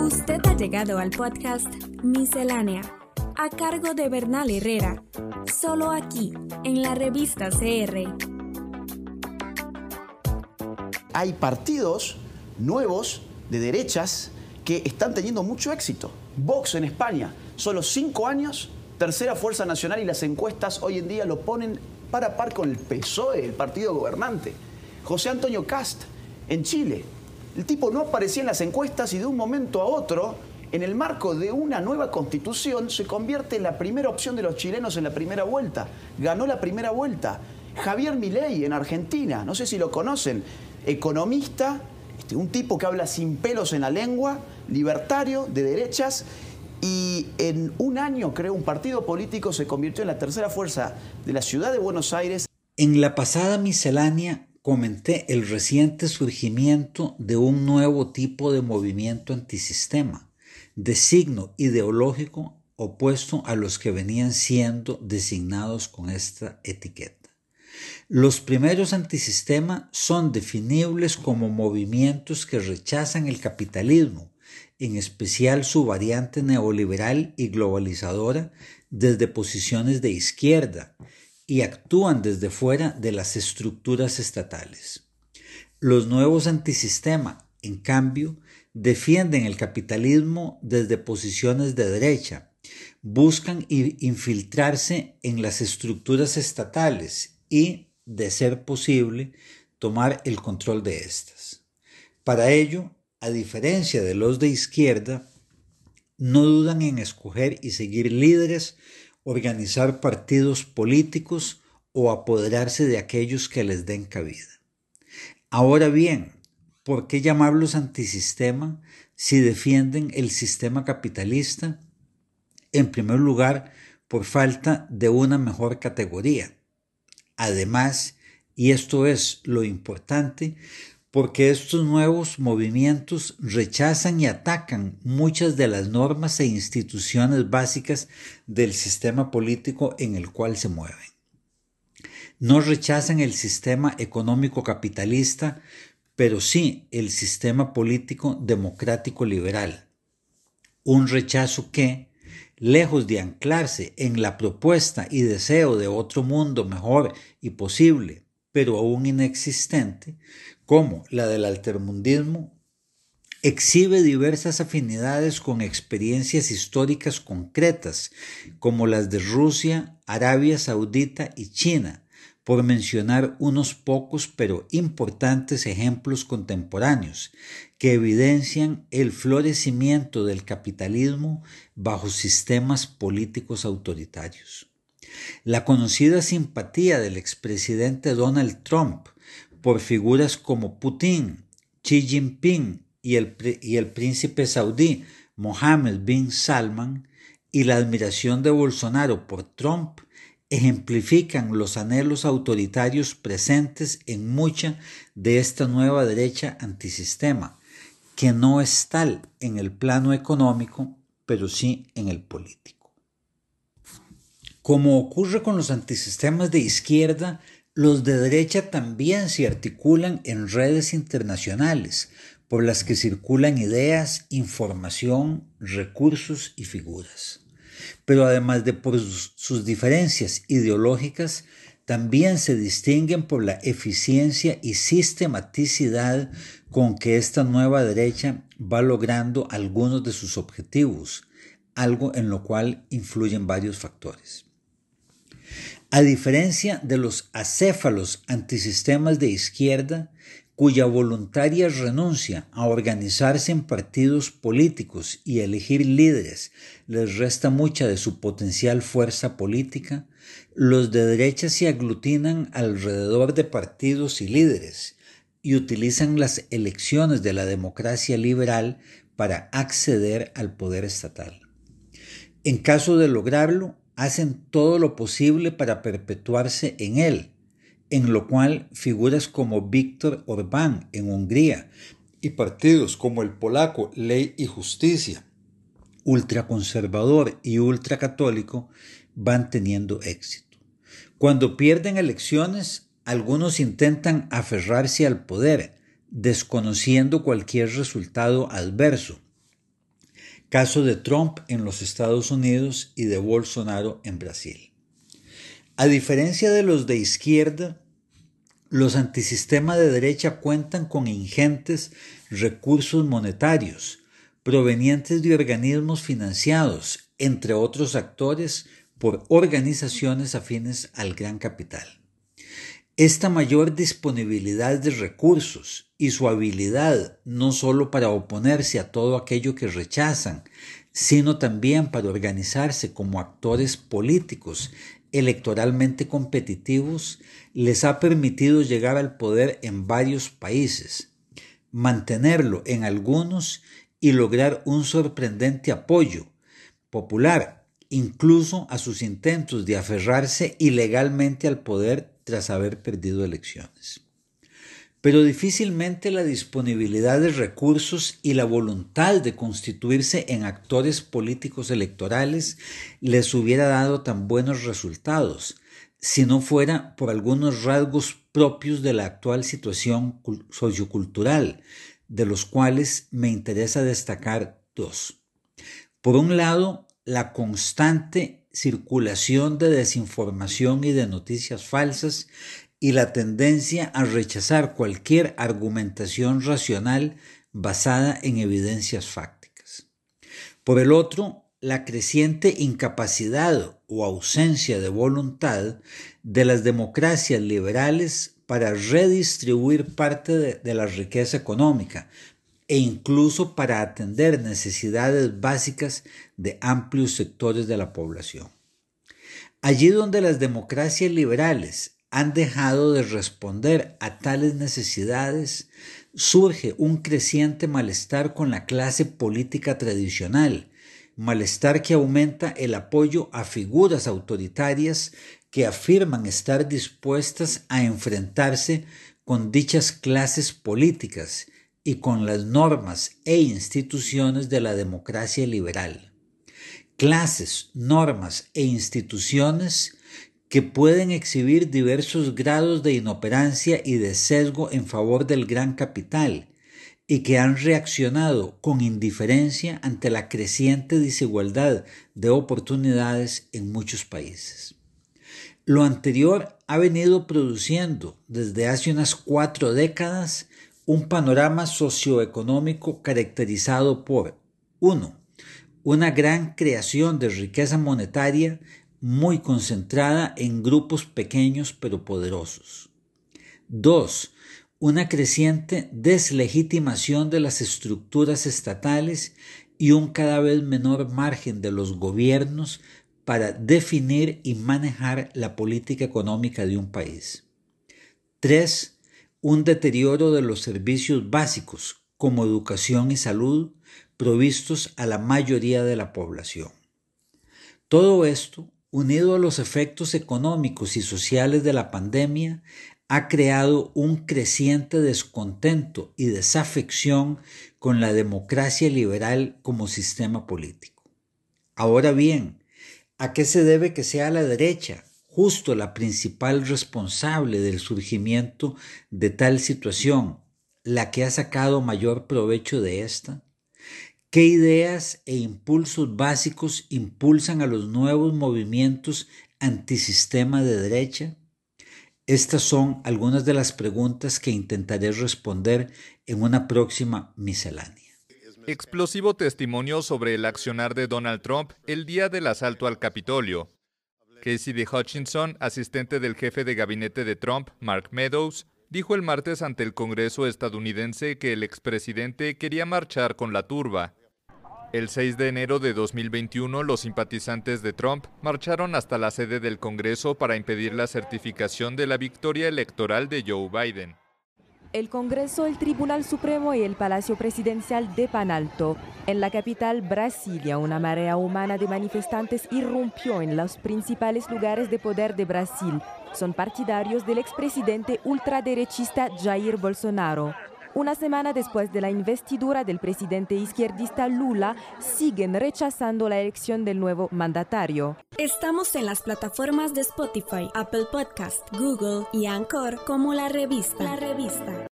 Usted ha llegado al podcast Miscelánea, a cargo de Bernal Herrera, solo aquí, en la revista CR. Hay partidos nuevos de derechas que están teniendo mucho éxito. Vox en España, solo cinco años, tercera fuerza nacional y las encuestas hoy en día lo ponen para par con el PSOE, el partido gobernante. José Antonio Cast en Chile. El tipo no aparecía en las encuestas y de un momento a otro, en el marco de una nueva constitución, se convierte en la primera opción de los chilenos en la primera vuelta. Ganó la primera vuelta. Javier Milei en Argentina, no sé si lo conocen, economista, este, un tipo que habla sin pelos en la lengua, libertario, de derechas, y en un año creó un partido político, se convirtió en la tercera fuerza de la ciudad de Buenos Aires. En la pasada miscelánea comenté el reciente surgimiento de un nuevo tipo de movimiento antisistema, de signo ideológico opuesto a los que venían siendo designados con esta etiqueta. Los primeros antisistema son definibles como movimientos que rechazan el capitalismo, en especial su variante neoliberal y globalizadora, desde posiciones de izquierda y actúan desde fuera de las estructuras estatales. Los nuevos antisistema, en cambio, defienden el capitalismo desde posiciones de derecha, buscan infiltrarse en las estructuras estatales y, de ser posible, tomar el control de estas. Para ello, a diferencia de los de izquierda, no dudan en escoger y seguir líderes, organizar partidos políticos o apoderarse de aquellos que les den cabida. Ahora bien, ¿por qué llamarlos antisistema si defienden el sistema capitalista? En primer lugar, por falta de una mejor categoría. Además, y esto es lo importante, porque estos nuevos movimientos rechazan y atacan muchas de las normas e instituciones básicas del sistema político en el cual se mueven. No rechazan el sistema económico capitalista, pero sí el sistema político democrático liberal. Un rechazo que, lejos de anclarse en la propuesta y deseo de otro mundo mejor y posible, pero aún inexistente, como la del altermundismo, exhibe diversas afinidades con experiencias históricas concretas, como las de Rusia, Arabia Saudita y China, por mencionar unos pocos pero importantes ejemplos contemporáneos que evidencian el florecimiento del capitalismo bajo sistemas políticos autoritarios. La conocida simpatía del expresidente Donald Trump por figuras como Putin, Xi Jinping y el, y el príncipe saudí Mohammed bin Salman y la admiración de Bolsonaro por Trump ejemplifican los anhelos autoritarios presentes en mucha de esta nueva derecha antisistema, que no es tal en el plano económico, pero sí en el político. Como ocurre con los antisistemas de izquierda, los de derecha también se articulan en redes internacionales por las que circulan ideas, información, recursos y figuras. Pero además de por sus diferencias ideológicas, también se distinguen por la eficiencia y sistematicidad con que esta nueva derecha va logrando algunos de sus objetivos, algo en lo cual influyen varios factores. A diferencia de los acéfalos antisistemas de izquierda, cuya voluntaria renuncia a organizarse en partidos políticos y elegir líderes les resta mucha de su potencial fuerza política, los de derecha se aglutinan alrededor de partidos y líderes y utilizan las elecciones de la democracia liberal para acceder al poder estatal. En caso de lograrlo, hacen todo lo posible para perpetuarse en él, en lo cual figuras como Víctor Orbán en Hungría y partidos como el polaco Ley y Justicia, ultraconservador y ultracatólico, van teniendo éxito. Cuando pierden elecciones, algunos intentan aferrarse al poder, desconociendo cualquier resultado adverso. Caso de Trump en los Estados Unidos y de Bolsonaro en Brasil. A diferencia de los de izquierda, los antisistemas de derecha cuentan con ingentes recursos monetarios provenientes de organismos financiados, entre otros actores, por organizaciones afines al gran capital. Esta mayor disponibilidad de recursos y su habilidad no solo para oponerse a todo aquello que rechazan, sino también para organizarse como actores políticos electoralmente competitivos, les ha permitido llegar al poder en varios países, mantenerlo en algunos y lograr un sorprendente apoyo popular, incluso a sus intentos de aferrarse ilegalmente al poder tras haber perdido elecciones. Pero difícilmente la disponibilidad de recursos y la voluntad de constituirse en actores políticos electorales les hubiera dado tan buenos resultados, si no fuera por algunos rasgos propios de la actual situación sociocultural, de los cuales me interesa destacar dos. Por un lado, la constante circulación de desinformación y de noticias falsas y la tendencia a rechazar cualquier argumentación racional basada en evidencias fácticas. Por el otro, la creciente incapacidad o ausencia de voluntad de las democracias liberales para redistribuir parte de, la riqueza económica e incluso para atender necesidades básicas de amplios sectores de la población. Allí donde las democracias liberales han dejado de responder a tales necesidades, surge un creciente malestar con la clase política tradicional, malestar que aumenta el apoyo a figuras autoritarias que afirman estar dispuestas a enfrentarse con dichas clases políticas y con las normas e instituciones de la democracia liberal. Clases, normas e instituciones que pueden exhibir diversos grados de inoperancia y de sesgo en favor del gran capital, y que han reaccionado con indiferencia ante la creciente desigualdad de oportunidades en muchos países. Lo anterior ha venido produciendo desde hace unas cuatro décadas un panorama socioeconómico caracterizado por 1. Una gran creación de riqueza monetaria muy concentrada en grupos pequeños pero poderosos. 2 una creciente deslegitimación de las estructuras estatales y un cada vez menor margen de los gobiernos para definir y manejar la política económica de un país. 3. Un deterioro de los servicios básicos como educación y salud provistos a la mayoría de la población. Todo esto, unido a los efectos económicos y sociales de la pandemia, ha creado un creciente descontento y desafección con la democracia liberal como sistema político. Ahora bien, ¿a qué se debe que sea la derecha justo la principal responsable del surgimiento de tal situación, la que ha sacado mayor provecho de esta? ¿Qué ideas e impulsos básicos impulsan a los nuevos movimientos antisistema de derecha? Estas son algunas de las preguntas que intentaré responder en una próxima miscelánea. Explosivo testimonio sobre el accionar de Donald Trump el día del asalto al Capitolio. Casey D. Hutchinson, asistente del jefe de gabinete de Trump, Mark Meadows, dijo el martes ante el Congreso estadounidense que el expresidente quería marchar con la turba el 6 de enero de 2021, los simpatizantes de Trump marcharon hasta la sede del Congreso para impedir la certificación de la victoria electoral de Joe Biden. El Congreso, el Tribunal Supremo y el Palacio Presidencial de Panalto. En la capital Brasilia, una marea humana de manifestantes irrumpió en los principales lugares de poder de Brasil. Son partidarios del expresidente ultraderechista Jair Bolsonaro. Una semana después de la investidura del presidente izquierdista Lula, siguen rechazando la elección del nuevo mandatario. Estamos en las plataformas de Spotify, Apple Podcast, Google y Anchor como la revista. La revista.